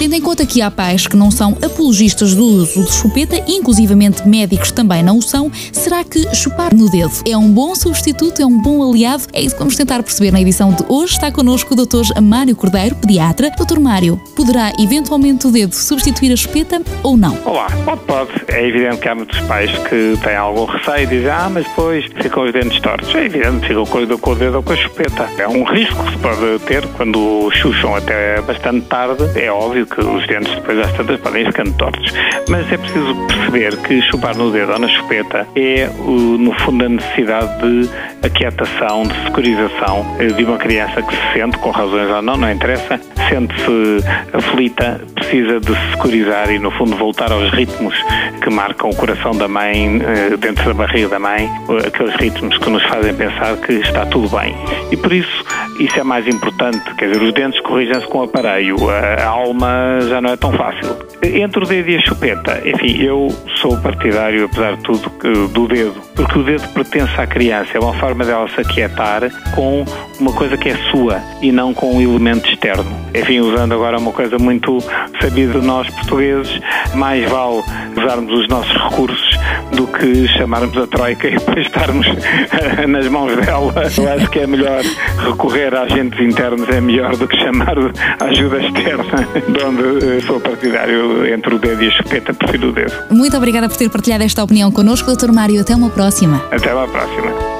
Tendo em conta que há pais que não são apologistas do uso de chupeta, inclusivamente médicos também não o são, será que chupar no dedo é um bom substituto, é um bom aliado? É isso que vamos tentar perceber na edição de hoje. Está connosco o Dr. Mário Cordeiro, pediatra. Dr. Mário, poderá eventualmente o dedo substituir a chupeta ou não? Olá, pode, pode. É evidente que há muitos pais que têm algum receio e dizem, ah, mas depois ficam os dentes tortos. É evidente, ficam com o dedo ou com a chupeta. É um risco que se pode ter quando chucham até bastante tarde. É óbvio que os dentes depois às tantas podem ficando tortos. Mas é preciso perceber que chupar no dedo ou na chupeta é, no fundo, a necessidade de aquietação, de securização de uma criança que se sente, com razões ou não, não interessa, sente-se aflita, precisa de se securizar e, no fundo, voltar aos ritmos que marcam o coração da mãe, eh, dentro da barriga da mãe, aqueles ritmos que nos fazem pensar que está tudo bem. E por isso, isso é mais importante, quer dizer, os dentes corrigem-se com o aparelho, a alma já não é tão fácil. Entre o dedo e a chupeta, enfim, eu sou partidário, apesar de tudo, do dedo, porque o dedo pertence à criança, é uma forma dela se aquietar com uma coisa que é sua e não com um elemento externo. Enfim, usando agora uma coisa muito sabida de nós portugueses, mais vale usarmos os nossos recursos do que chamarmos a Troika e depois estarmos nas mãos dela. Eu acho que é melhor recorrer a agentes internos, é melhor do que chamar a ajuda externa, de onde eh, sou partidário entre o dedo e a chupeta, prefiro o dedo. Muito obrigada por ter partilhado esta opinião connosco, Dr. Mário. Até uma próxima. Até uma próxima.